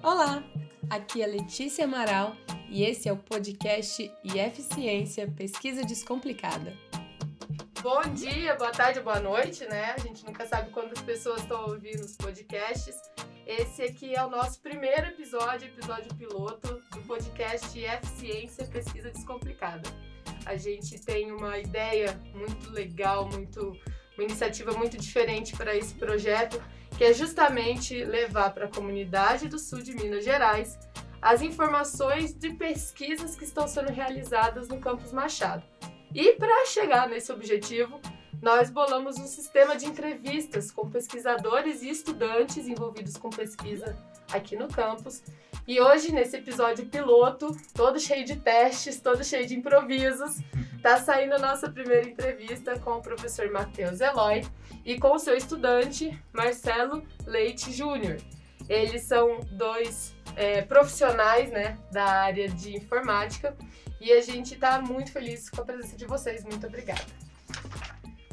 Olá, aqui é Letícia Amaral e esse é o podcast IF Ciência Pesquisa Descomplicada. Bom dia, boa tarde, boa noite, né? A gente nunca sabe quando as pessoas estão ouvindo os podcasts. Esse aqui é o nosso primeiro episódio, episódio piloto do podcast IF Ciência Pesquisa Descomplicada. A gente tem uma ideia muito legal, muito uma iniciativa muito diferente para esse projeto, que é justamente levar para a comunidade do sul de Minas Gerais as informações de pesquisas que estão sendo realizadas no campus Machado. E para chegar nesse objetivo, nós bolamos um sistema de entrevistas com pesquisadores e estudantes envolvidos com pesquisa aqui no campus. E hoje, nesse episódio piloto, todo cheio de testes, todo cheio de improvisos, Tá saindo a nossa primeira entrevista com o professor Matheus Eloy e com o seu estudante Marcelo Leite Júnior. Eles são dois é, profissionais né, da área de informática e a gente está muito feliz com a presença de vocês. Muito obrigada.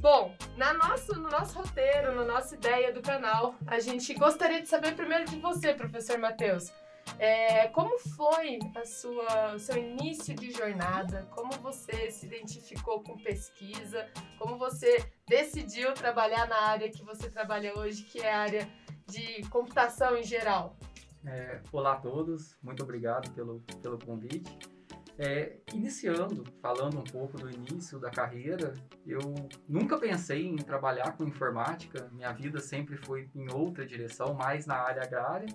Bom, na nosso, no nosso roteiro, na nossa ideia do canal, a gente gostaria de saber primeiro de você, professor Matheus. É, como foi a sua, seu início de jornada? Como você se identificou com pesquisa? Como você decidiu trabalhar na área que você trabalha hoje, que é a área de computação em geral? É, olá a todos, muito obrigado pelo, pelo convite. É, iniciando, falando um pouco do início da carreira, eu nunca pensei em trabalhar com informática, minha vida sempre foi em outra direção, mais na área agrária.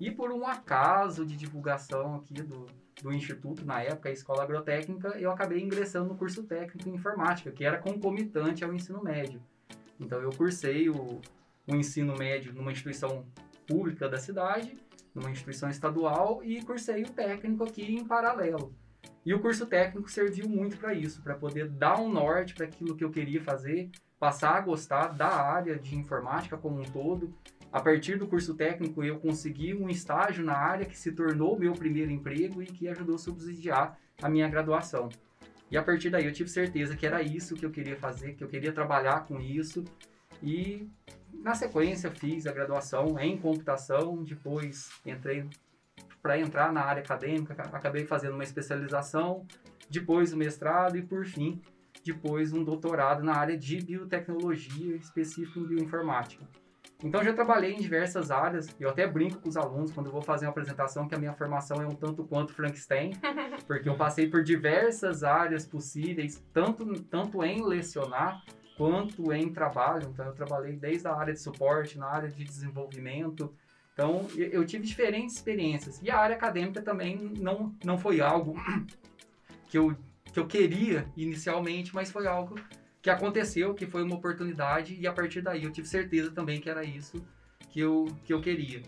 E por um acaso de divulgação aqui do, do Instituto, na época, a Escola Agrotécnica, eu acabei ingressando no curso técnico em informática, que era concomitante ao ensino médio. Então eu cursei o, o ensino médio numa instituição pública da cidade, numa instituição estadual, e cursei o técnico aqui em paralelo. E o curso técnico serviu muito para isso, para poder dar um norte para aquilo que eu queria fazer, passar a gostar da área de informática como um todo a partir do curso técnico, eu consegui um estágio na área que se tornou meu primeiro emprego e que ajudou a subsidiar a minha graduação. E a partir daí eu tive certeza que era isso que eu queria fazer, que eu queria trabalhar com isso. E na sequência fiz a graduação em computação, depois entrei para entrar na área acadêmica, acabei fazendo uma especialização, depois o mestrado e por fim, depois um doutorado na área de biotecnologia, específico em bioinformática. Então já trabalhei em diversas áreas, eu até brinco com os alunos quando vou fazer uma apresentação que a minha formação é um tanto quanto Frankenstein, porque eu passei por diversas áreas possíveis, tanto, tanto em lecionar quanto em trabalho. Então eu trabalhei desde a área de suporte, na área de desenvolvimento. Então eu tive diferentes experiências. E a área acadêmica também não, não foi algo que eu, que eu queria inicialmente, mas foi algo que aconteceu, que foi uma oportunidade e a partir daí eu tive certeza também que era isso que eu, que eu queria.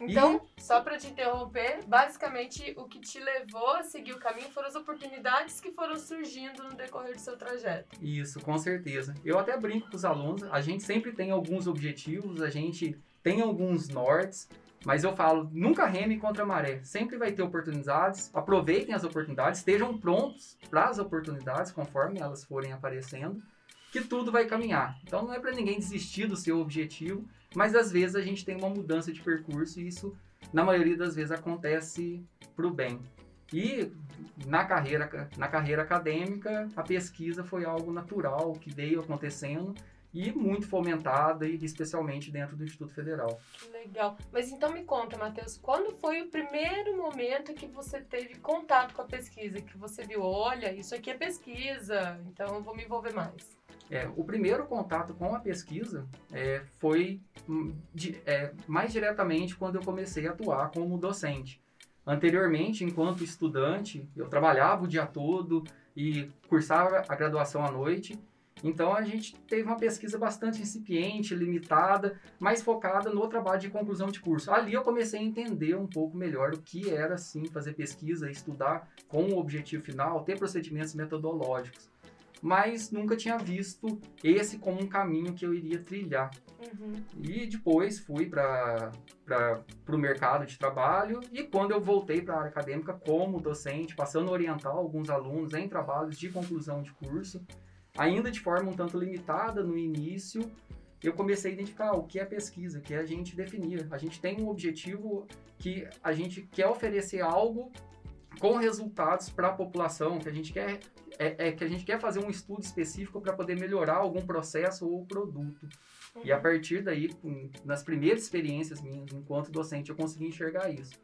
Então, e... só para te interromper, basicamente o que te levou a seguir o caminho foram as oportunidades que foram surgindo no decorrer do seu trajeto. Isso, com certeza. Eu até brinco com os alunos, a gente sempre tem alguns objetivos, a gente tem alguns nortes, mas eu falo, nunca reme contra a maré. Sempre vai ter oportunidades. Aproveitem as oportunidades, estejam prontos para as oportunidades conforme elas forem aparecendo, que tudo vai caminhar. Então não é para ninguém desistir do seu objetivo, mas às vezes a gente tem uma mudança de percurso e isso, na maioria das vezes, acontece para o bem. E na carreira, na carreira acadêmica, a pesquisa foi algo natural que veio acontecendo e muito fomentada, e especialmente dentro do Instituto Federal. Que legal. Mas então me conta, Matheus, quando foi o primeiro momento que você teve contato com a pesquisa? Que você viu, olha, isso aqui é pesquisa, então eu vou me envolver mais. É, o primeiro contato com a pesquisa é, foi hum, de, é, mais diretamente quando eu comecei a atuar como docente. Anteriormente, enquanto estudante, eu trabalhava o dia todo e cursava a graduação à noite então a gente teve uma pesquisa bastante incipiente, limitada, mais focada no trabalho de conclusão de curso. Ali eu comecei a entender um pouco melhor o que era sim fazer pesquisa, estudar com o objetivo final, ter procedimentos metodológicos. Mas nunca tinha visto esse como um caminho que eu iria trilhar. Uhum. E depois fui para o mercado de trabalho e quando eu voltei para a área acadêmica como docente, passando a orientar alguns alunos em trabalhos de conclusão de curso, ainda de forma um tanto limitada no início, eu comecei a identificar o que é pesquisa, que é a gente definir. A gente tem um objetivo que a gente quer oferecer algo com resultados para a população, que a gente quer é, é, que a gente quer fazer um estudo específico para poder melhorar algum processo ou produto. Uhum. E a uhum. partir daí, nas primeiras experiências minhas enquanto docente, eu consegui enxergar isso.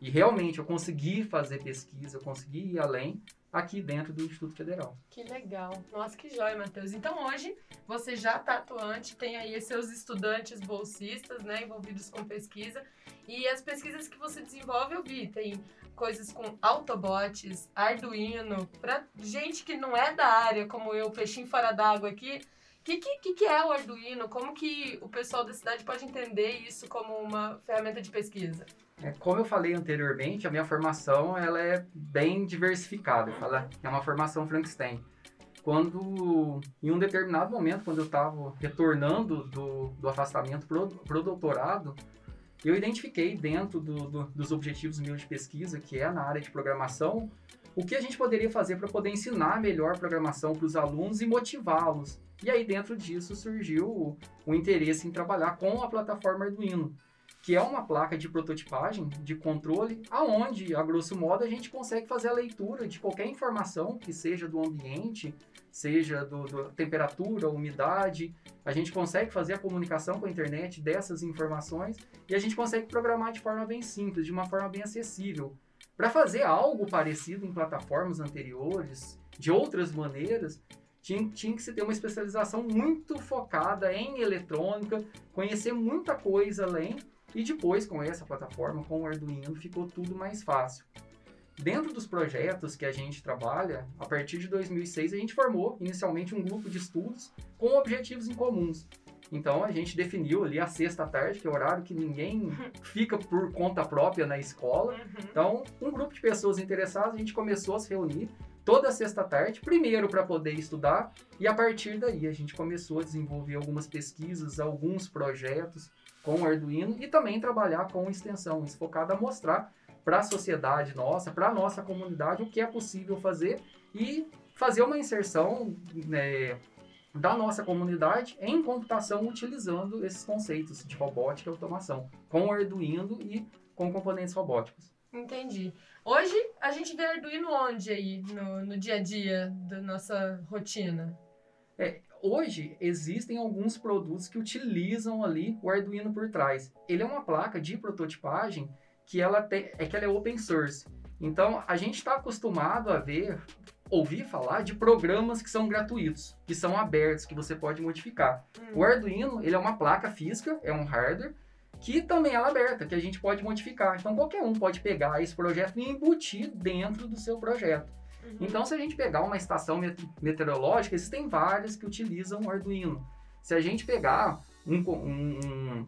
E realmente eu consegui fazer pesquisa, eu consegui ir além aqui dentro do Instituto Federal. Que legal. Nossa, que joia, Matheus. Então hoje você já está atuante, tem aí seus estudantes bolsistas, né, envolvidos com pesquisa. E as pesquisas que você desenvolve, eu vi, tem coisas com Autobots, Arduino, para gente que não é da área, como eu, peixinho fora d'água aqui. O que, que, que é o Arduino? Como que o pessoal da cidade pode entender isso como uma ferramenta de pesquisa? É, como eu falei anteriormente, a minha formação ela é bem diversificada. É uma formação Frankenstein. Quando, em um determinado momento, quando eu estava retornando do, do afastamento para o doutorado, eu identifiquei dentro do, do, dos objetivos meus de pesquisa, que é na área de programação, o que a gente poderia fazer para poder ensinar melhor programação para os alunos e motivá-los. E aí, dentro disso, surgiu o, o interesse em trabalhar com a plataforma Arduino que é uma placa de prototipagem, de controle, aonde, a grosso modo, a gente consegue fazer a leitura de qualquer informação que seja do ambiente, seja do, temperatura, umidade. A gente consegue fazer a comunicação com a internet dessas informações e a gente consegue programar de forma bem simples, de uma forma bem acessível. Para fazer algo parecido em plataformas anteriores, de outras maneiras, tinha, tinha, que se ter uma especialização muito focada em eletrônica, conhecer muita coisa além e depois, com essa plataforma, com o Arduino, ficou tudo mais fácil. Dentro dos projetos que a gente trabalha, a partir de 2006 a gente formou inicialmente um grupo de estudos com objetivos em comuns. Então a gente definiu ali a sexta tarde, que é o horário que ninguém fica por conta própria na escola. Uhum. Então, um grupo de pessoas interessadas, a gente começou a se reunir toda sexta tarde, primeiro para poder estudar, e a partir daí a gente começou a desenvolver algumas pesquisas, alguns projetos com o Arduino e também trabalhar com extensão, focada a mostrar para a sociedade nossa, para a nossa comunidade, o que é possível fazer e fazer uma inserção né, da nossa comunidade em computação utilizando esses conceitos de robótica e automação, com o Arduino e com componentes robóticos. Entendi. Hoje a gente vê Arduino onde aí no, no dia a dia da nossa rotina? É, hoje existem alguns produtos que utilizam ali o Arduino por trás. Ele é uma placa de prototipagem que ela tem, é que ela é open source. Então a gente está acostumado a ver, ouvir falar de programas que são gratuitos, que são abertos, que você pode modificar. Hum. O Arduino ele é uma placa física, é um hardware que também é aberta, que a gente pode modificar. Então qualquer um pode pegar esse projeto e embutir dentro do seu projeto. Uhum. Então, se a gente pegar uma estação meteorológica, existem várias que utilizam o Arduino. Se a gente pegar um, um, um,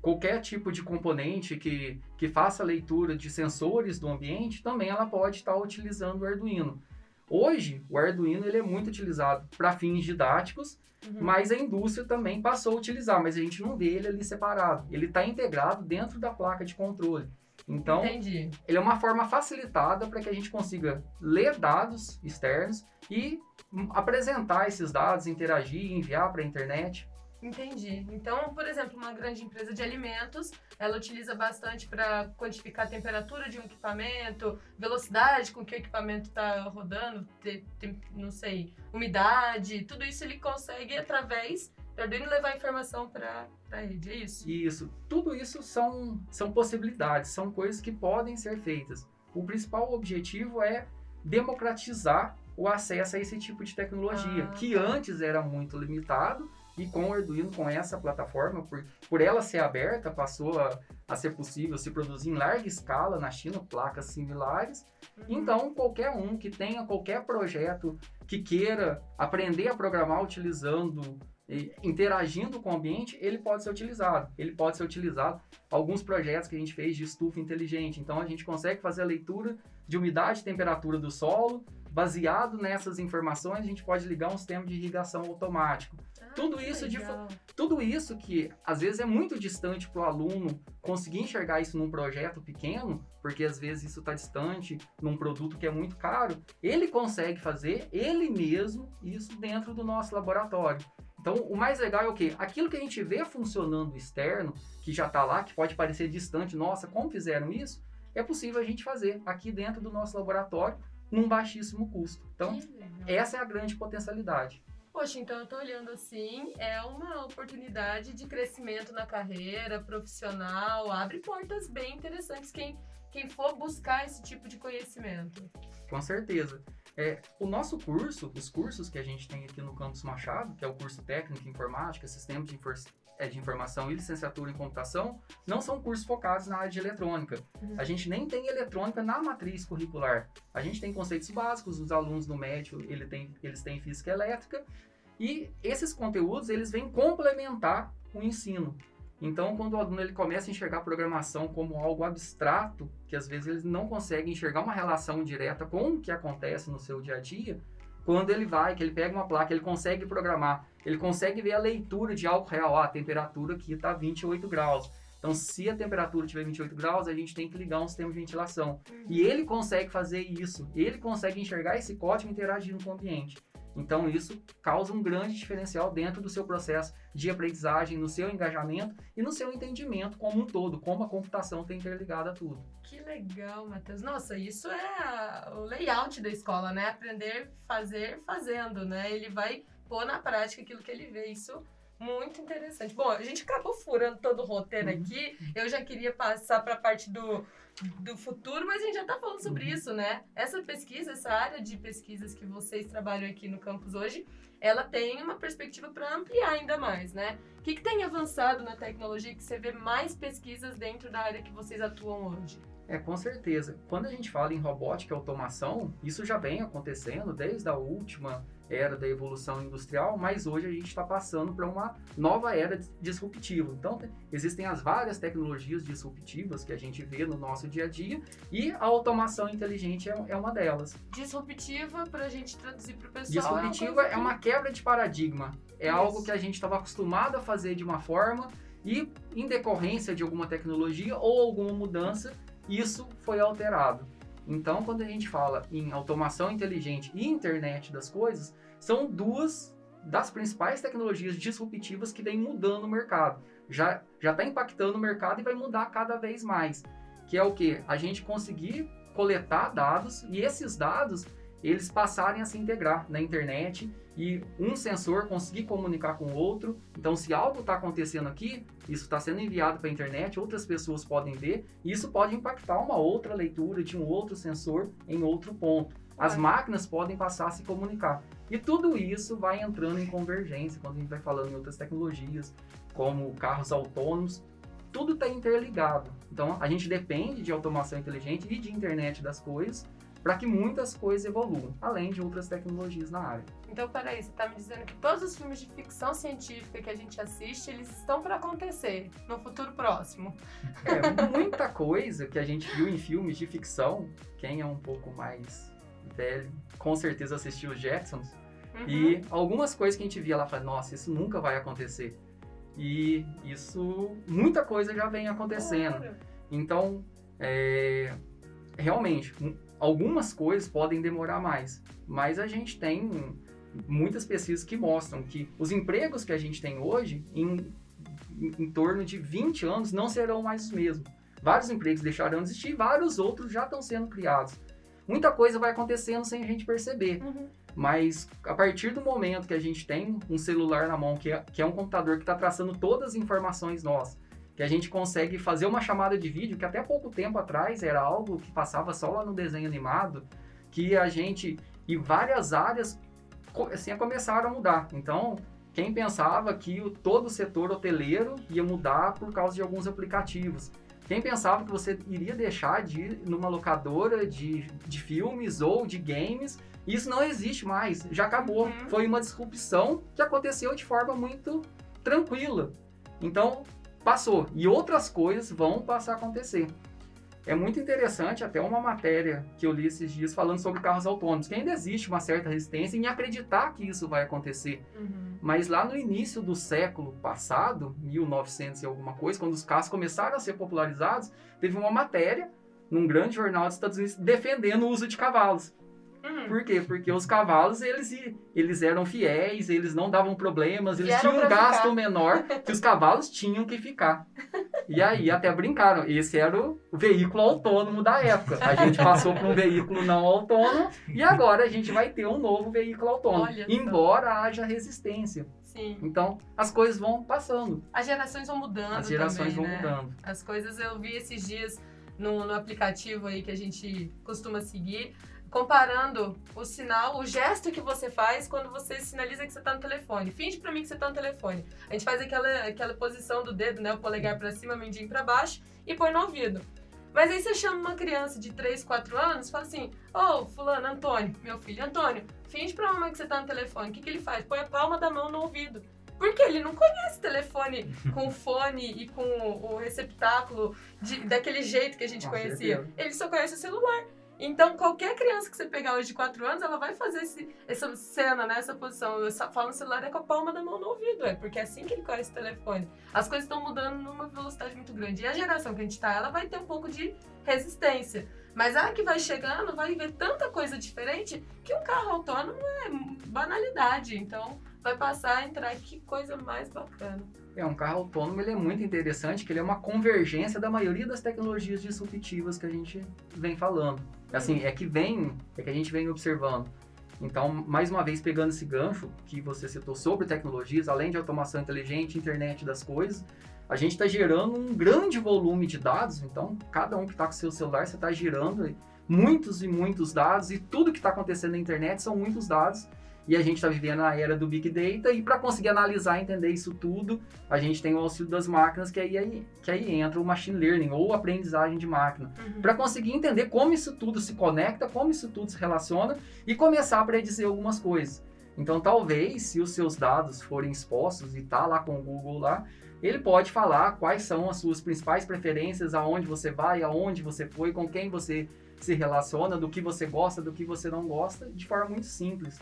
qualquer tipo de componente que, que faça leitura de sensores do ambiente, também ela pode estar utilizando o Arduino. Hoje, o Arduino ele é muito utilizado para fins didáticos, uhum. mas a indústria também passou a utilizar, mas a gente não vê ele ali separado. Ele está integrado dentro da placa de controle. Então, Entendi. ele é uma forma facilitada para que a gente consiga ler dados externos e apresentar esses dados, interagir, enviar para a internet. Entendi. Então, por exemplo, uma grande empresa de alimentos, ela utiliza bastante para quantificar a temperatura de um equipamento, velocidade com que o equipamento está rodando, te, te, não sei, umidade, tudo isso ele consegue através Arduino levar informação para a rede, é isso? Isso. Tudo isso são, são possibilidades, são coisas que podem ser feitas. O principal objetivo é democratizar o acesso a esse tipo de tecnologia, ah, que tá. antes era muito limitado e com o Arduino, com essa plataforma, por, por ela ser aberta, passou a, a ser possível se produzir em larga escala na China, placas similares. Uhum. Então, qualquer um que tenha qualquer projeto que queira aprender a programar utilizando interagindo com o ambiente, ele pode ser utilizado. Ele pode ser utilizado alguns projetos que a gente fez de estufa inteligente. Então a gente consegue fazer a leitura de umidade e temperatura do solo. Baseado nessas informações, a gente pode ligar um sistema de irrigação automático. Ah, tudo isso de, tudo isso que às vezes é muito distante para o aluno conseguir enxergar isso num projeto pequeno, porque às vezes isso está distante num produto que é muito caro, ele consegue fazer ele mesmo isso dentro do nosso laboratório. Então, o mais legal é o quê? Aquilo que a gente vê funcionando externo, que já está lá, que pode parecer distante, nossa, como fizeram isso? É possível a gente fazer aqui dentro do nosso laboratório, num baixíssimo custo. Então, essa é a grande potencialidade. Poxa, então eu tô olhando assim, é uma oportunidade de crescimento na carreira profissional, abre portas bem interessantes quem, quem for buscar esse tipo de conhecimento. Com certeza. É, o nosso curso, os cursos que a gente tem aqui no Campus Machado, que é o curso técnico em informática, sistemas de, é, de informação e licenciatura em computação, não são cursos focados na área de eletrônica. Uhum. A gente nem tem eletrônica na matriz curricular. A gente tem conceitos básicos, os alunos no médio ele tem, eles têm física elétrica, e esses conteúdos eles vêm complementar o ensino. Então, quando o aluno ele começa a enxergar a programação como algo abstrato, que às vezes ele não consegue enxergar uma relação direta com o que acontece no seu dia a dia, quando ele vai, que ele pega uma placa, ele consegue programar, ele consegue ver a leitura de algo real, ah, a temperatura aqui está 28 graus. Então, se a temperatura tiver 28 graus, a gente tem que ligar um sistema de ventilação. E ele consegue fazer isso, ele consegue enxergar esse código interagindo com o ambiente. Então, isso causa um grande diferencial dentro do seu processo de aprendizagem, no seu engajamento e no seu entendimento como um todo, como a computação está interligada a tudo. Que legal, Matheus. Nossa, isso é o layout da escola, né? Aprender, fazer, fazendo, né? Ele vai pôr na prática aquilo que ele vê. Isso muito interessante. Bom, a gente acabou furando todo o roteiro uhum. aqui. Eu já queria passar para a parte do, do futuro, mas a gente já está falando sobre uhum. isso, né? Essa pesquisa, essa área de pesquisas que vocês trabalham aqui no campus hoje, ela tem uma perspectiva para ampliar ainda mais, né? O que, que tem avançado na tecnologia que você vê mais pesquisas dentro da área que vocês atuam hoje? É, com certeza. Quando a gente fala em robótica e automação, isso já vem acontecendo desde a última era da evolução industrial, mas hoje a gente está passando para uma nova era disruptiva. Então, existem as várias tecnologias disruptivas que a gente vê no nosso dia a dia e a automação inteligente é, é uma delas. Disruptiva, para a gente traduzir para o pessoal. Disruptiva é, uma, é uma quebra de paradigma. É Isso. algo que a gente estava acostumado a fazer de uma forma e, em decorrência de alguma tecnologia ou alguma mudança, isso foi alterado. Então, quando a gente fala em automação inteligente e internet das coisas, são duas das principais tecnologias disruptivas que vem mudando o mercado. Já já está impactando o mercado e vai mudar cada vez mais. Que é o que? A gente conseguir coletar dados e esses dados eles passarem a se integrar na internet e um sensor conseguir comunicar com o outro. Então, se algo está acontecendo aqui, isso está sendo enviado para a internet, outras pessoas podem ver, e isso pode impactar uma outra leitura de um outro sensor em outro ponto. As máquinas podem passar a se comunicar. E tudo isso vai entrando em convergência quando a gente vai falando em outras tecnologias, como carros autônomos. Tudo está interligado. Então, a gente depende de automação inteligente e de internet das coisas para que muitas coisas evoluam, além de outras tecnologias na área. Então, peraí, você está me dizendo que todos os filmes de ficção científica que a gente assiste, eles estão para acontecer no futuro próximo? É, muita coisa que a gente viu em filmes de ficção, quem é um pouco mais velho, com certeza assistiu os Jetsons, uhum. e algumas coisas que a gente via lá, fala, nossa, isso nunca vai acontecer. E isso, muita coisa já vem acontecendo. Claro. Então, é, realmente, Algumas coisas podem demorar mais, mas a gente tem muitas pesquisas que mostram que os empregos que a gente tem hoje, em, em torno de 20 anos, não serão mais os mesmos. Vários empregos deixarão de existir, vários outros já estão sendo criados. Muita coisa vai acontecendo sem a gente perceber. Uhum. Mas a partir do momento que a gente tem um celular na mão, que é, que é um computador que está traçando todas as informações nossas, que a gente consegue fazer uma chamada de vídeo que até pouco tempo atrás era algo que passava só lá no desenho animado, que a gente e várias áreas assim começaram a mudar. Então, quem pensava que o, todo o setor hoteleiro ia mudar por causa de alguns aplicativos? Quem pensava que você iria deixar de ir numa locadora de, de filmes ou de games? Isso não existe mais, já acabou. Uhum. Foi uma disrupção que aconteceu de forma muito tranquila. Então, passou. E outras coisas vão passar a acontecer. É muito interessante, até uma matéria que eu li esses dias falando sobre carros autônomos, que ainda existe uma certa resistência em acreditar que isso vai acontecer. Uhum. Mas lá no início do século passado, 1900 e alguma coisa, quando os carros começaram a ser popularizados, teve uma matéria num grande jornal dos Estados Unidos defendendo o uso de cavalos. Hum. Por quê? Porque os cavalos, eles, eles eram fiéis, eles não davam problemas, eles Vieram tinham um gasto ficar. menor que os cavalos tinham que ficar. E aí até brincaram, esse era o veículo autônomo da época. A gente passou para um veículo não autônomo e agora a gente vai ter um novo veículo autônomo, Olha só. embora haja resistência. Sim. Então, as coisas vão passando, As gerações vão mudando as gerações também, vão né? mudando. As coisas eu vi esses dias no, no aplicativo aí que a gente costuma seguir, comparando o sinal, o gesto que você faz quando você sinaliza que você tá no telefone. Finge pra mim que você tá no telefone. A gente faz aquela, aquela posição do dedo, né? O polegar pra cima, o mindinho pra baixo e põe no ouvido. Mas aí você chama uma criança de 3, 4 anos e fala assim: Ô, fulano, Antônio, meu filho, Antônio, finge pra mamãe que você tá no telefone. O que, que ele faz? Põe a palma da mão no ouvido. Porque ele não conhece telefone com fone e com o receptáculo de- daquele jeito que a gente Com conhecia. certeza. Ele só conhece o celular. Então, qualquer criança que você pegar hoje de 4 anos, ela vai fazer esse- essa cena, né? Essa posição. Eu falo no celular é com a palma da mão no ouvido, é porque é assim que ele conhece o telefone. As coisas estão mudando numa velocidade muito grande. E a geração que a gente tá, ela vai ter um pouco de resistência. Mas a que vai chegando vai ver tanta coisa diferente que um carro autônomo é banalidade. Então, vai passar a entrar que coisa mais bacana. É, um carro autônomo ele é muito interessante, que ele é uma convergência da maioria das tecnologias disruptivas que a gente vem falando. Assim, é que vem, é que a gente vem observando. Então, mais uma vez, pegando esse gancho que você citou sobre tecnologias, além de automação inteligente, internet das coisas, a gente está gerando um grande volume de dados. Então, cada um que está com seu celular, você está gerando muitos e muitos dados, e tudo que está acontecendo na internet são muitos dados. E a gente está vivendo a era do Big Data, e para conseguir analisar e entender isso tudo, a gente tem o auxílio das máquinas, que aí, que aí entra o machine learning, ou aprendizagem de máquina para conseguir entender como isso tudo se conecta, como isso tudo se relaciona e começar a predizer algumas coisas. Então, talvez, se os seus dados forem expostos e tá lá com o Google lá, ele pode falar quais são as suas principais preferências, aonde você vai, aonde você foi, com quem você se relaciona, do que você gosta, do que você não gosta, de forma muito simples.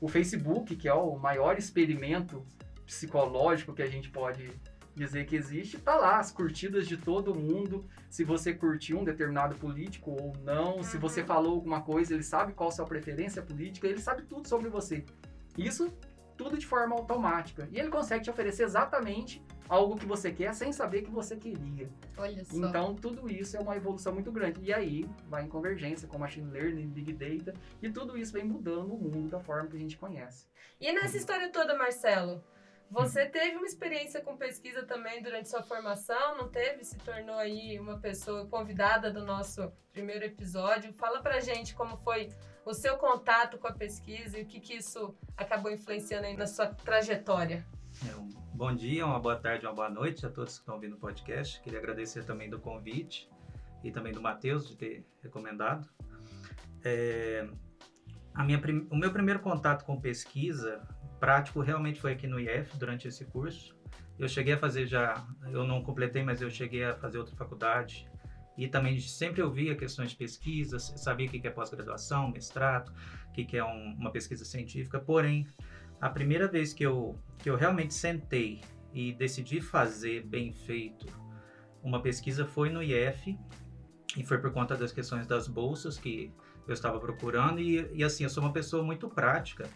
O Facebook, que é o maior experimento psicológico que a gente pode dizer que existe, tá lá as curtidas de todo mundo, se você curtiu um determinado político ou não, se você Uhum. falou alguma coisa, ele sabe qual a sua preferência política, ele sabe tudo sobre você. Isso tudo de forma automática. E ele consegue te oferecer exatamente algo que você quer sem saber que você queria. Olha só. Então, tudo isso é uma evolução muito grande. E aí, vai em convergência com machine learning, big data, e tudo isso vem mudando o mundo da forma que a gente conhece. E nessa história toda, Marcelo, você teve uma experiência com pesquisa também durante sua formação, não teve? Se tornou aí uma pessoa convidada do nosso primeiro episódio. Fala pra gente como foi o seu contato com a pesquisa e o que, que isso acabou influenciando aí na sua trajetória. É, um bom dia, uma boa tarde, uma boa noite a todos que estão ouvindo o podcast. Queria agradecer também do convite e também do Matheus de ter recomendado. É, a minha, o meu primeiro contato com pesquisa prático realmente foi aqui no IF, durante esse curso. Eu cheguei a fazer já, eu não completei, mas eu cheguei a fazer outra faculdade. E também sempre ouvia questões de pesquisa, sabia o que é pós-graduação, mestrado, o que é um- uma pesquisa científica. Porém, a primeira vez que eu, que eu realmente sentei e decidi fazer bem feito uma pesquisa foi no IF e foi por conta das questões das bolsas que eu estava procurando e, e assim, eu sou uma pessoa muito prática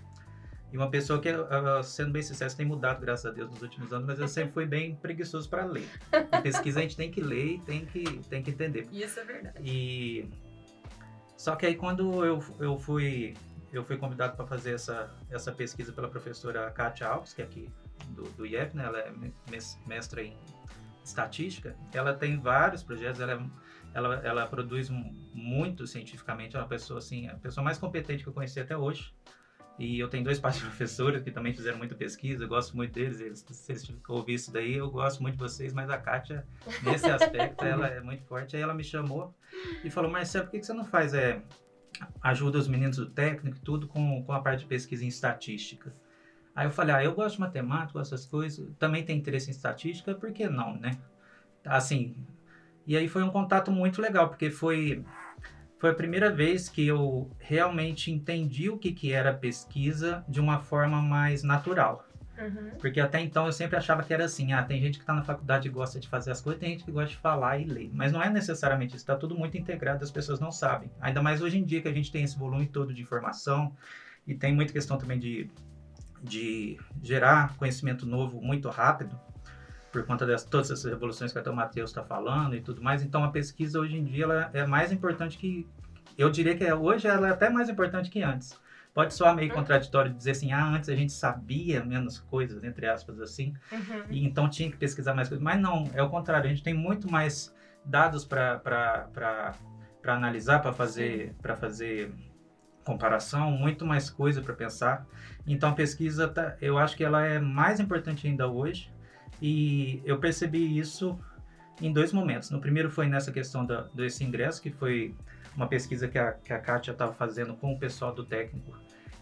e uma pessoa que, ah, sendo bem sincero, tem mudado, graças a Deus, nos últimos anos, mas eu sempre fui bem preguiçoso para ler. Em pesquisa a gente tem que ler e tem que, tem que entender. Isso é verdade. E só que aí quando eu, eu fui eu fui convidado para fazer essa, essa pesquisa pela professora Kátia Alves, que é aqui do, do IEF, né? Ela é mes- mestra em estatística. Ela tem vários projetos, ela, é- ela, ela produz muito cientificamente, é uma pessoa assim, a pessoa mais competente que eu conheci até hoje. E eu tenho dois pais professores que também fizeram muita pesquisa, eu gosto muito deles, eles, se eles ouvirem isso daí, eu gosto muito de vocês, mas a Kátia, nesse aspecto, ela é muito forte. Aí ela me chamou e falou, Marcelo, por que que você não faz é, ajuda os meninos do técnico tudo com, com a parte de pesquisa em estatística? Aí eu falei, ah, eu gosto de matemática, dessas coisas, também tenho interesse em estatística, por que não, né? Assim, e aí foi um contato muito legal, porque foi, foi a primeira vez que eu realmente entendi o que, que era pesquisa de uma forma mais natural. Uhum. Porque até então eu sempre achava que era assim, ah, tem gente que está na faculdade e gosta de fazer as coisas, tem gente que gosta de falar e ler. Mas não é necessariamente isso, está tudo muito integrado, as pessoas não sabem. Ainda mais hoje em dia que a gente tem esse volume todo de informação e tem muita questão também de, de gerar conhecimento novo muito rápido, por conta de todas essas revoluções que até o Matheus está falando e tudo mais. Então a pesquisa hoje em dia ela é mais importante que, eu diria que é, hoje ela é até mais importante que antes Pode soar meio contraditório dizer assim, ah, antes a gente sabia menos coisas, entre aspas, assim, Uhum. e então tinha que pesquisar mais coisas. Mas não, é o contrário, a gente tem muito mais dados para analisar, para fazer, para fazer comparação, muito mais coisa para pensar. Então a pesquisa, tá, eu acho que ela é mais importante ainda hoje, e eu percebi isso em dois momentos. No primeiro foi nessa questão da, desse ingresso, que foi uma pesquisa que a, que a Kátia estava fazendo com o pessoal do técnico,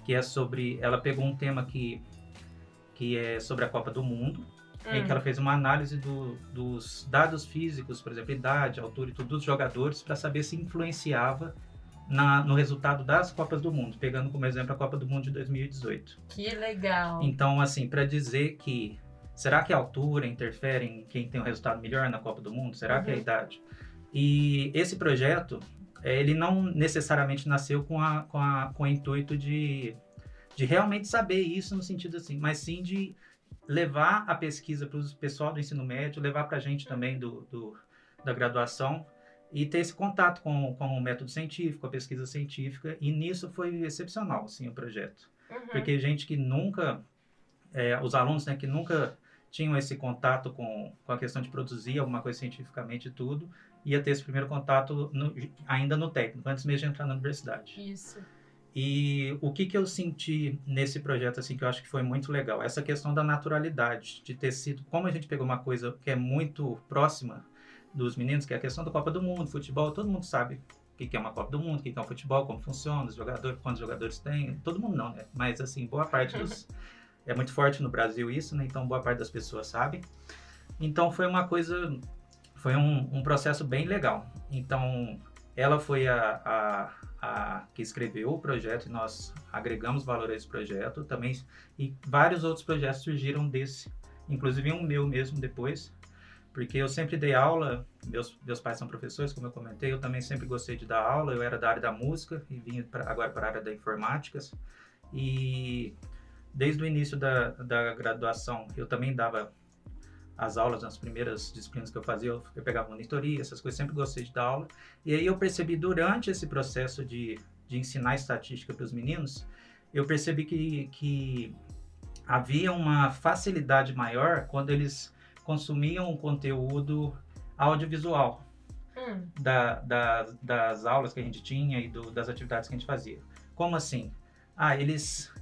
que é sobre. Ela pegou um tema que, que é sobre a Copa do Mundo, Hum. em que ela fez uma análise do, dos dados físicos, por exemplo, idade, altura e tudo, dos jogadores, para saber se influenciava na, no resultado das Copas do Mundo, pegando como exemplo a Copa do Mundo de 2018. Que legal. Então, assim, para dizer que. Será que a altura interfere em quem tem um resultado melhor na Copa do Mundo? Será que é a Uhum. idade? E esse projeto, ele não necessariamente nasceu com, a, com, a, com o intuito de, de realmente saber isso no sentido assim, mas sim de levar a pesquisa para o pessoal do ensino médio, levar para a gente também do, do, da graduação e ter esse contato com, com o método científico, a pesquisa científica, e nisso foi excepcional, assim, o projeto Uhum. porque gente que nunca, é, os alunos né, que nunca tinham esse contato com, com a questão de produzir alguma coisa cientificamente e tudo, ia ter esse primeiro contato no- ainda no técnico, antes mesmo de entrar na universidade. Isso. E o que, que eu senti nesse projeto, assim, que eu acho que foi muito legal? Essa questão da naturalidade, de ter sido, como a gente pegou uma coisa que é muito próxima dos meninos, que é a questão da Copa do Mundo, futebol, todo mundo sabe o que, que é uma Copa do Mundo, o que, que é um futebol, como funciona, os jogadores, quantos jogadores tem, todo mundo não, né? Mas, assim, boa parte dos... é muito forte no Brasil isso, né? Então, boa parte das pessoas sabe. Então, foi uma coisa, foi um, um processo bem legal. Então, ela foi a, a, a que escreveu o projeto e nós agregamos valor a esse projeto também. E vários outros projetos surgiram desse, inclusive um meu mesmo depois, porque eu sempre dei aula, meus, meus pais são professores, como eu comentei, eu também sempre gostei de dar aula, eu era da área da música e vim pra, agora para a área da informática e desde o início da, da graduação eu também dava as aulas nas primeiras disciplinas que eu fazia, eu, eu pegava monitoria, essas coisas, sempre gostei de dar aula. E aí eu percebi durante esse processo de, de ensinar estatística para os meninos, eu percebi que, que havia uma facilidade maior quando eles consumiam um conteúdo audiovisual Hum. da, da, das aulas que a gente tinha e do, das atividades que a gente fazia. Como assim? Ah, eles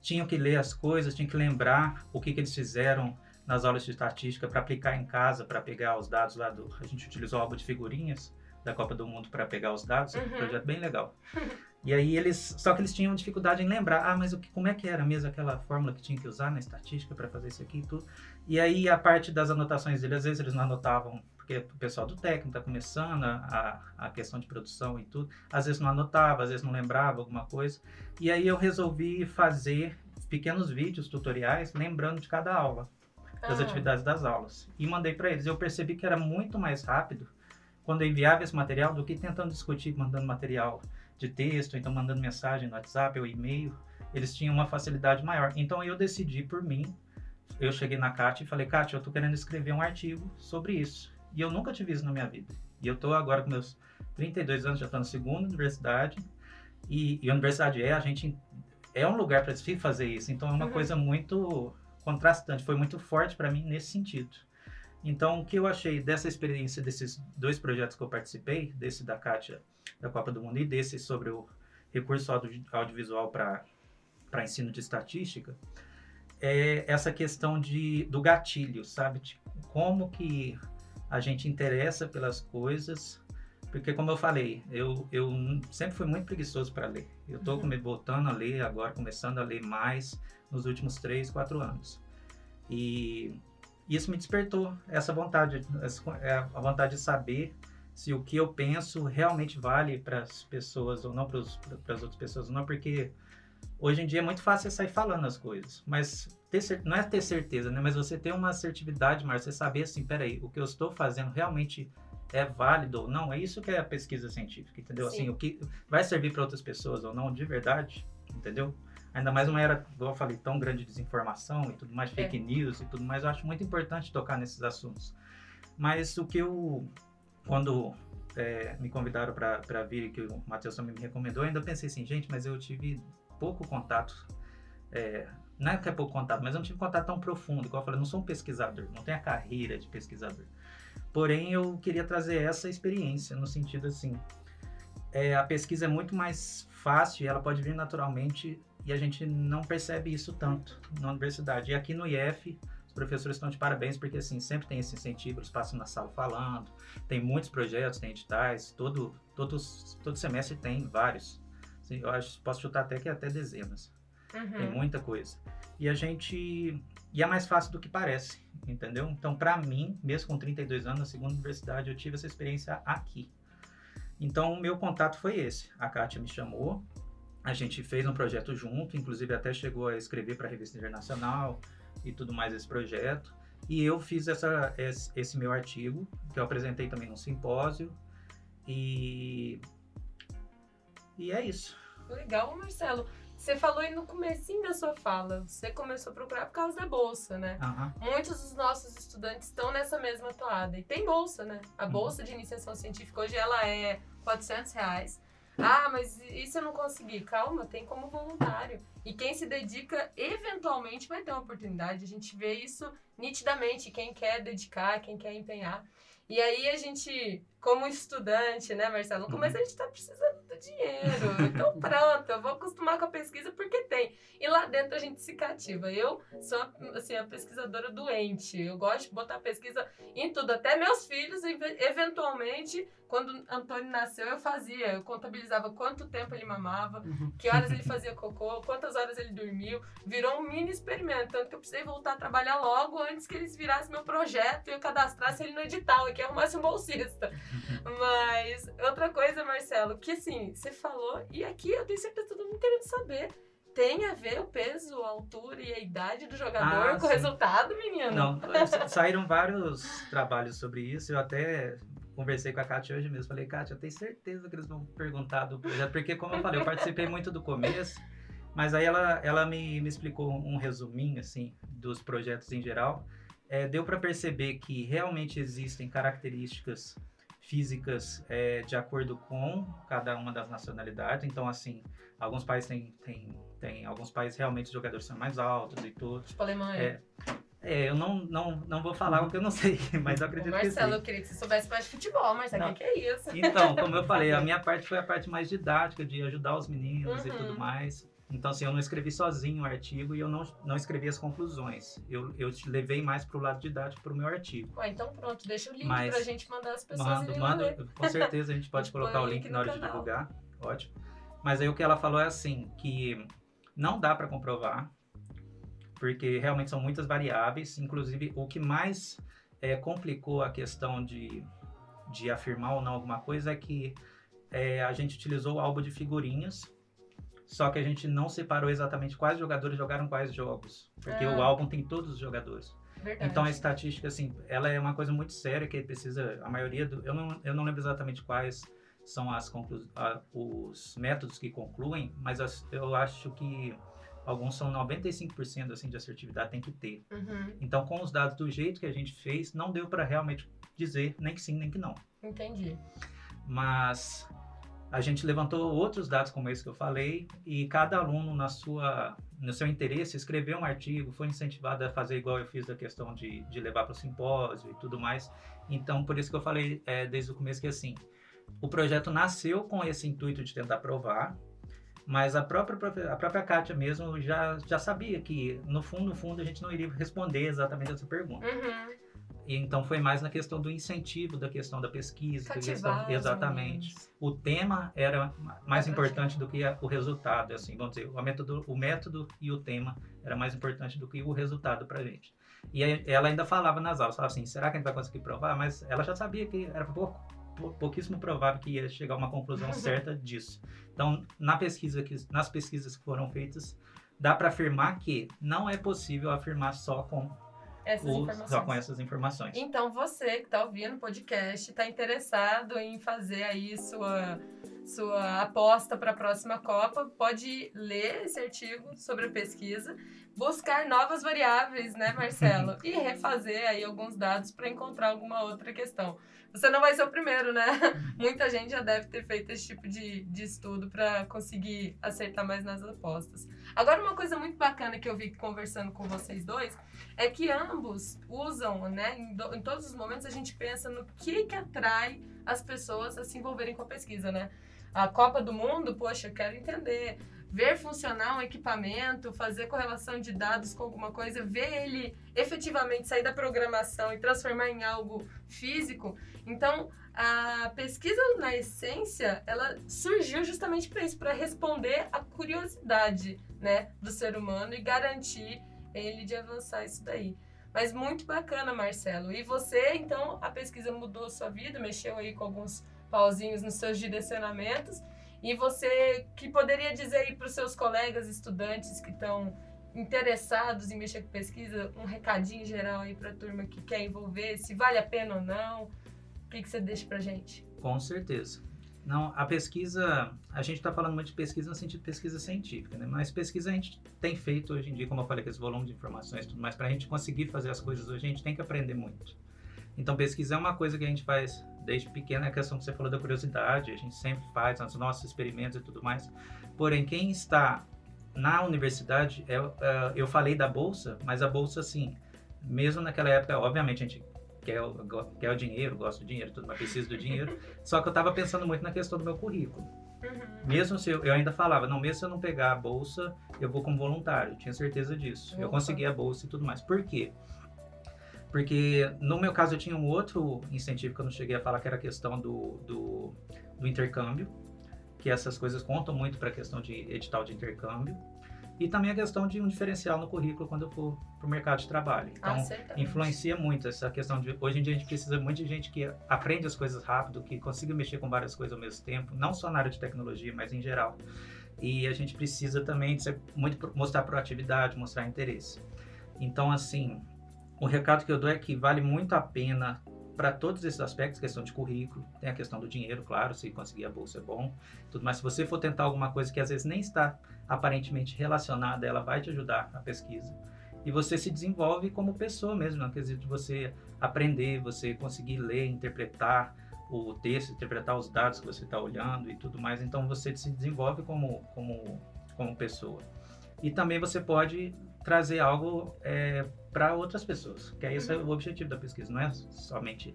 tinham que ler as coisas, tinham que lembrar o que, que eles fizeram nas aulas de estatística para aplicar em casa, para pegar os dados lá do. A gente utilizou o álbum de figurinhas da Copa do Mundo para pegar os dados, é um Uhum. projeto bem legal. E aí eles, só que eles tinham dificuldade em lembrar, ah, mas o que, como é que era mesmo aquela fórmula que tinha que usar na estatística para fazer isso aqui e tudo. E aí a parte das anotações dele, às vezes eles não anotavam, porque o pessoal do técnico está começando a, a questão de produção e tudo, às vezes não anotava, às vezes não lembrava alguma coisa. E aí eu resolvi fazer pequenos vídeos, tutoriais, lembrando de cada aula das Ah. atividades das aulas. E mandei para eles. Eu percebi que era muito mais rápido quando eu enviava esse material do que tentando discutir, mandando material de texto, então mandando mensagem no WhatsApp ou e-mail. Eles tinham uma facilidade maior. Então eu decidi por mim. Eu cheguei na Kátia e falei, Kátia, eu tô querendo escrever um artigo sobre isso. E eu nunca tive isso na minha vida. E eu tô agora com meus 32 anos, já tô na segunda universidade. E, e a universidade é, a gente é um lugar para se fazer isso. Então é uma Uhum. coisa muito contrastante, foi muito forte para mim nesse sentido. Então, o que eu achei dessa experiência desses dois projetos que eu participei, desse da Kátia da Copa do Mundo e desse sobre o recurso audio- audiovisual para ensino de estatística, é essa questão de, do gatilho, sabe? Tipo, como que a gente interessa pelas coisas, porque como eu falei, eu, eu sempre fui muito preguiçoso para ler. Eu estou Uhum. me voltando a ler agora, começando a ler mais nos últimos três, quatro anos. E isso me despertou essa vontade, essa, é, a vontade de saber se o que eu penso realmente vale para as pessoas ou não, para as outras pessoas ou não, porque hoje em dia é muito fácil você sair falando as coisas, mas ter, não é ter certeza, né? Mas você ter uma assertividade maior, você saber assim, peraí, o que eu estou fazendo realmente é válido ou não, é isso que é a pesquisa científica, entendeu? Sim. Assim, o que vai servir para outras pessoas ou não, de verdade, entendeu? Ainda mais uma era, como eu falei, tão grande de desinformação e tudo mais, fake é. news e tudo mais, eu acho muito importante tocar nesses assuntos. Mas o que eu, quando é, me convidaram para vir, que o Matheus também me recomendou, eu ainda pensei assim, gente, mas eu tive pouco contato, é, não é que é pouco contato, mas eu não tive contato tão profundo, igual eu falei, eu não sou um pesquisador, não tenho a carreira de pesquisador. Porém, eu queria trazer essa experiência, no sentido assim, é, a pesquisa é muito mais fácil, ela pode vir naturalmente e a gente não percebe isso tanto na universidade. E aqui no IF, os professores estão de parabéns, porque assim, sempre tem esse incentivo, eles passam na sala falando, tem muitos projetos, tem editais, todo, todos, todo semestre tem vários. Assim, eu acho, posso chutar até que é até dezenas. Uhum. Tem muita coisa. E a gente. E é mais fácil do que parece, entendeu? Então, para mim, mesmo com 32 anos, na segunda universidade, eu tive essa experiência aqui. Então, o meu contato foi esse. A Kátia me chamou, a gente fez um projeto junto, inclusive até chegou a escrever para a revista internacional e tudo mais esse projeto. E eu fiz essa, esse, esse meu artigo, que eu apresentei também num simpósio. E, e é isso. Legal, Marcelo. Você falou aí no comecinho da sua fala, você começou a procurar por causa da bolsa, né? Uhum. Muitos dos nossos estudantes estão nessa mesma toada. E tem bolsa, né? A uhum. bolsa uhum. de iniciação científica hoje ela é 400 reais. Ah, mas isso eu não consegui. Calma, tem como voluntário. E quem se dedica, eventualmente vai ter uma oportunidade. A gente vê isso nitidamente, quem quer dedicar, quem quer empenhar. E aí a gente, como estudante, né, Marcelo, no começo a gente tá precisando do dinheiro. Então pronto, eu vou acostumar com a pesquisa porque tem. E lá dentro a gente se cativa. Eu sou, assim, a pesquisadora doente. Eu gosto de botar pesquisa em tudo. Até meus filhos, eventualmente, quando Antônio nasceu, eu fazia. Eu contabilizava quanto tempo ele mamava, uhum. que horas ele fazia cocô, quantas horas ele dormiu. Virou um mini experimento. Tanto que eu precisei voltar a trabalhar logo antes que eles virassem meu projeto e eu cadastrasse ele no edital, que arrumasse um bolsista. Mas outra coisa, Marcelo, que assim, você falou, e aqui eu tenho certeza que todo mundo querendo saber tem a ver o peso, a altura e a idade do jogador ah, com o resultado, menino? Não, saíram vários trabalhos sobre isso. Eu até conversei com a Kátia hoje mesmo. Falei, Kátia, eu tenho certeza que eles vão perguntar do projeto, porque, como eu falei, eu participei muito do começo, mas aí ela, ela me, me explicou um resuminho, assim, dos projetos em geral. É, deu para perceber que realmente existem características físicas é, de acordo com cada uma das nacionalidades. Então, assim, alguns países têm, têm, têm alguns países realmente os jogadores são mais altos e tudo. Tipo a Alemanha. É, é, eu não, não, não vou falar o que eu não sei, mas eu acredito Ô, Marcelo, que Marcelo, eu queria que você soubesse mais de futebol, mas o que é isso? Então, como eu falei, a minha parte foi a parte mais didática, de ajudar os meninos uhum. e tudo uhum. mais. Então, assim, eu não escrevi sozinho o artigo e eu não, não escrevi as conclusões. Eu, eu levei mais para o lado didático para o meu artigo. Ué, então pronto, deixa o link para a gente mandar as pessoas mando, mando, Com certeza a gente pode colocar o link na hora de divulgar. Ótimo. Mas aí o que ela falou é assim, que não dá para comprovar, porque realmente são muitas variáveis. Inclusive, o que mais é, complicou a questão de, de afirmar ou não alguma coisa é que é, a gente utilizou o álbum de figurinhas, só que a gente não separou exatamente quais jogadores jogaram quais jogos, porque ah. o álbum tem todos os jogadores. Verdade. Então a estatística, assim, ela é uma coisa muito séria que precisa, a maioria do, eu não, eu não lembro exatamente quais são as conclu, a, os métodos que concluem, mas eu acho que alguns são 95% assim de assertividade tem que ter. Uhum. Então, com os dados do jeito que a gente fez, não deu para realmente dizer nem que sim nem que não. Entendi. Mas a gente levantou outros dados como esse que eu falei e cada aluno na sua no seu interesse escreveu um artigo, foi incentivado a fazer igual eu fiz da questão de, de levar para o simpósio e tudo mais. Então, por isso que eu falei é, desde o começo que assim, o projeto nasceu com esse intuito de tentar provar mas a própria, a própria Kátia mesmo já, já sabia que, no fundo, no fundo, a gente não iria responder exatamente essa pergunta. Uhum. E, então foi mais na questão do incentivo, da questão da pesquisa. Da questão, exatamente. O tema era mais é importante do que o resultado. Assim, vamos dizer, o método, o método e o tema era mais importante do que o resultado para a gente. E ela ainda falava nas aulas, falava assim, será que a gente vai conseguir provar? Mas ela já sabia que era pouco pouquíssimo provável que ia chegar a uma conclusão certa disso. Então, na pesquisa que, nas pesquisas que foram feitas, dá para afirmar que não é possível afirmar só com essas informações. Só com essas informações. Então, você que está ouvindo o podcast, está interessado em fazer aí sua, sua aposta para a próxima Copa, pode ler esse artigo sobre a pesquisa, buscar novas variáveis, né, Marcelo? e refazer aí alguns dados para encontrar alguma outra questão. Você não vai ser o primeiro, né? Muita gente já deve ter feito esse tipo de, de estudo para conseguir acertar mais nas apostas. Agora, uma coisa muito bacana que eu vi conversando com vocês dois é que ambos usam, né? Em, do, em todos os momentos a gente pensa no que, que atrai as pessoas a se envolverem com a pesquisa, né? A Copa do Mundo, poxa, eu quero entender ver funcionar um equipamento, fazer correlação de dados com alguma coisa, ver ele efetivamente sair da programação e transformar em algo físico. Então, a pesquisa na essência, ela surgiu justamente para isso, para responder à curiosidade, né, do ser humano e garantir ele de avançar isso daí. Mas muito bacana, Marcelo. E você, então, a pesquisa mudou sua vida, mexeu aí com alguns pauzinhos nos seus direcionamentos e você que poderia dizer aí para os seus colegas estudantes que estão interessados em mexer com pesquisa, um recadinho geral aí para a turma que quer envolver, se vale a pena ou não, o que, que você deixa para gente? Com certeza. Não, a pesquisa, a gente está falando muito de pesquisa no sentido de pesquisa científica, né? Mas pesquisa a gente tem feito hoje em dia, como eu falei, com esse volume de informações e tudo mais, para a gente conseguir fazer as coisas hoje, a gente tem que aprender muito. Então, pesquisa é uma coisa que a gente faz desde pequeno, é a questão que você falou da curiosidade, a gente sempre faz os nossos experimentos e tudo mais. Porém, quem está na universidade, eu, é, é, eu falei da bolsa, mas a bolsa, assim, mesmo naquela época, obviamente a gente quer, quer o dinheiro, gosta do dinheiro, tudo, mas precisa do dinheiro. só que eu estava pensando muito na questão do meu currículo. Uhum. Mesmo se eu, eu, ainda falava, não, mesmo se eu não pegar a bolsa, eu vou como voluntário. Eu tinha certeza disso. Opa. Eu consegui a bolsa e tudo mais. Por quê? Porque no meu caso eu tinha um outro incentivo que eu não cheguei a falar, que era a questão do, do, do intercâmbio, que essas coisas contam muito para a questão de edital de intercâmbio. E também a questão de um diferencial no currículo quando eu for para o mercado de trabalho. Então, ah, influencia muito essa questão de. Hoje em dia a gente precisa muito de gente que aprende as coisas rápido, que consiga mexer com várias coisas ao mesmo tempo, não só na área de tecnologia, mas em geral. E a gente precisa também de ser, muito mostrar proatividade, mostrar interesse. Então, assim, o recado que eu dou é que vale muito a pena para todos esses aspectos, questão de currículo, tem a questão do dinheiro, claro, se conseguir a bolsa é bom, tudo mais. Se você for tentar alguma coisa que às vezes nem está aparentemente relacionada, ela vai te ajudar na pesquisa. E você se desenvolve como pessoa mesmo, no quesito de você aprender, você conseguir ler, interpretar o texto, interpretar os dados que você está olhando e tudo mais. Então você se desenvolve como, como, como pessoa. E também você pode trazer algo é, para outras pessoas, que é esse uhum. é o objetivo da pesquisa, não é somente.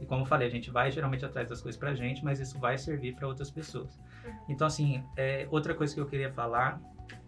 E como eu falei, a gente vai geralmente atrás das coisas para a gente, mas isso vai servir para outras pessoas. Uhum. Então, assim, é, outra coisa que eu queria falar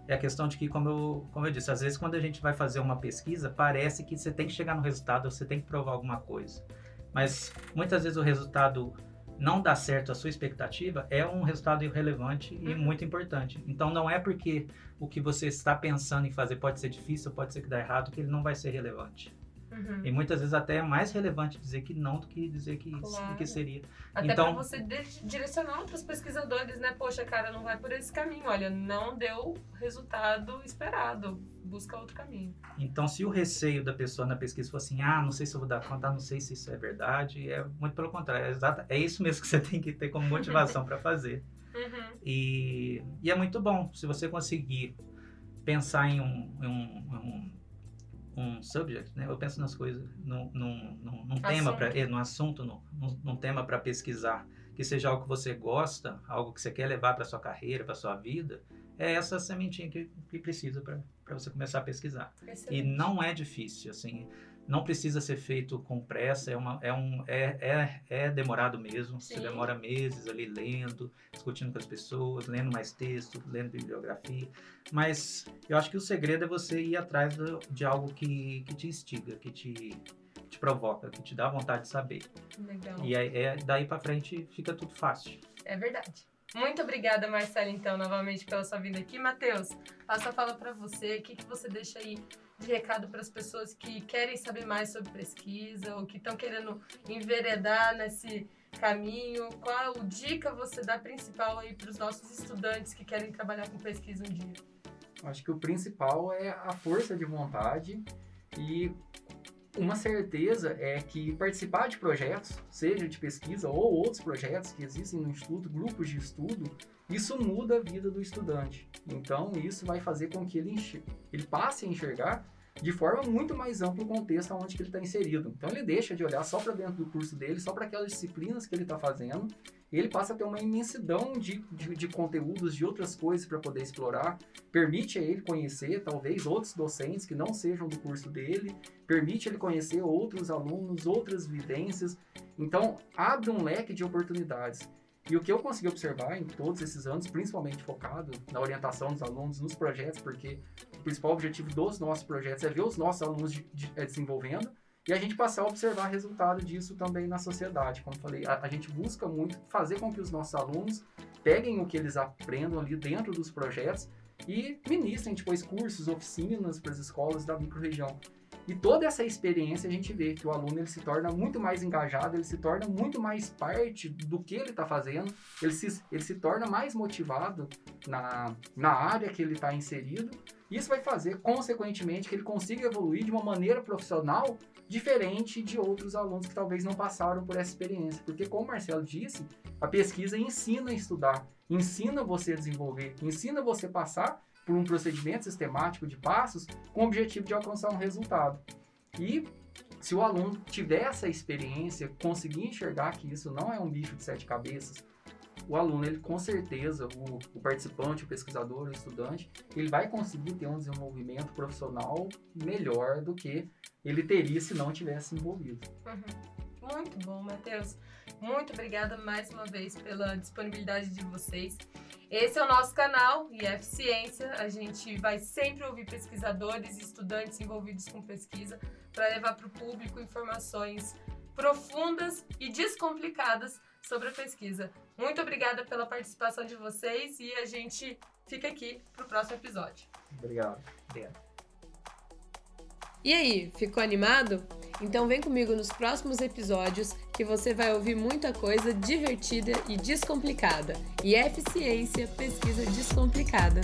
é a questão de que, como eu, como eu disse, às vezes quando a gente vai fazer uma pesquisa, parece que você tem que chegar no resultado, você tem que provar alguma coisa. Mas muitas vezes o resultado não dá certo a sua expectativa, é um resultado irrelevante e uhum. muito importante. Então não é porque o que você está pensando em fazer pode ser difícil, pode ser que dá errado, que ele não vai ser relevante. Uhum. E muitas vezes até é mais relevante dizer que não do que dizer que, claro. que seria. Até então, para você direcionar outros pesquisadores, né? Poxa, cara, não vai por esse caminho. Olha, não deu resultado esperado. Busca outro caminho. Então, se o receio da pessoa na pesquisa for assim, ah, não sei se eu vou dar conta, não sei se isso é verdade, é muito pelo contrário. É, exato, é isso mesmo que você tem que ter como motivação para fazer. Uhum. E, e é muito bom se você conseguir pensar em um, em um, um um subject, né? Eu penso nas coisas, num, num, num, num tema para, é, num assunto, num, num tema para pesquisar, que seja algo que você gosta, algo que você quer levar para sua carreira, para sua vida, é essa sementinha que, que precisa para você começar a pesquisar. Excelente. E não é difícil, assim não precisa ser feito com pressa, é, uma, é, um, é, é, é demorado mesmo. Sim. Você demora meses ali lendo, discutindo com as pessoas, lendo mais texto, lendo bibliografia. Mas eu acho que o segredo é você ir atrás do, de algo que, que te instiga, que te, te provoca, que te dá vontade de saber. Legal. E aí, é, daí para frente fica tudo fácil. É verdade. Muito obrigada, Marcela, então, novamente pela sua vinda aqui. Matheus, passo a fala para você. O que, que você deixa aí recado para as pessoas que querem saber mais sobre pesquisa ou que estão querendo enveredar nesse, caminho? Qual dica você dá principal aí para os nossos estudantes que querem trabalhar com pesquisa um dia? Acho que o principal é a força de vontade e uma certeza é que participar de projetos, seja de pesquisa ou outros projetos que existem no instituto, grupos de estudo, isso muda a vida do estudante. Então, isso vai fazer com que ele, ele passe a enxergar de forma muito mais ampla o contexto onde ele está inserido. Então, ele deixa de olhar só para dentro do curso dele, só para aquelas disciplinas que ele está fazendo, e ele passa a ter uma imensidão de, de, de conteúdos, de outras coisas para poder explorar, permite a ele conhecer, talvez, outros docentes que não sejam do curso dele, permite ele conhecer outros alunos, outras vivências. Então, abre um leque de oportunidades. E o que eu consegui observar em todos esses anos, principalmente focado na orientação dos alunos, nos projetos, porque o principal objetivo dos nossos projetos é ver os nossos alunos de, de, é, desenvolvendo e a gente passar a observar resultado disso também na sociedade. Como falei, a, a, gente busca muito fazer com que os nossos alunos peguem o que eles aprendam ali dentro dos projetos e ministrem depois cursos, oficinas para as escolas da microrregião. E toda essa experiência a gente vê que o aluno ele se torna muito mais engajado, ele se torna muito mais parte do que ele está fazendo, ele se, ele se torna mais motivado na, na área que ele está inserido. Isso vai fazer, consequentemente, que ele consiga evoluir de uma maneira profissional diferente de outros alunos que talvez não passaram por essa experiência. Porque, como o Marcelo disse, a pesquisa ensina a estudar, ensina você a desenvolver, ensina você a passar por um procedimento sistemático de passos com o objetivo de alcançar um resultado. E se o aluno tiver essa experiência, conseguir enxergar que isso não é um bicho de sete cabeças, o aluno, ele com certeza, o, o, participante, o pesquisador, o estudante, ele vai conseguir ter um desenvolvimento profissional melhor do que ele teria se não tivesse envolvido. Uhum. Muito bom, Matheus. Muito obrigada mais uma vez pela disponibilidade de vocês. Esse é o nosso canal, IF Ciência. A gente vai sempre ouvir pesquisadores e estudantes envolvidos com pesquisa para levar para o público informações profundas e descomplicadas sobre a pesquisa. Muito obrigada pela participação de vocês e a gente fica aqui para o próximo episódio. Obrigado. Obrigado. E aí, ficou animado? Então vem comigo nos próximos episódios que você vai ouvir muita coisa divertida e descomplicada. E eficiência, pesquisa descomplicada.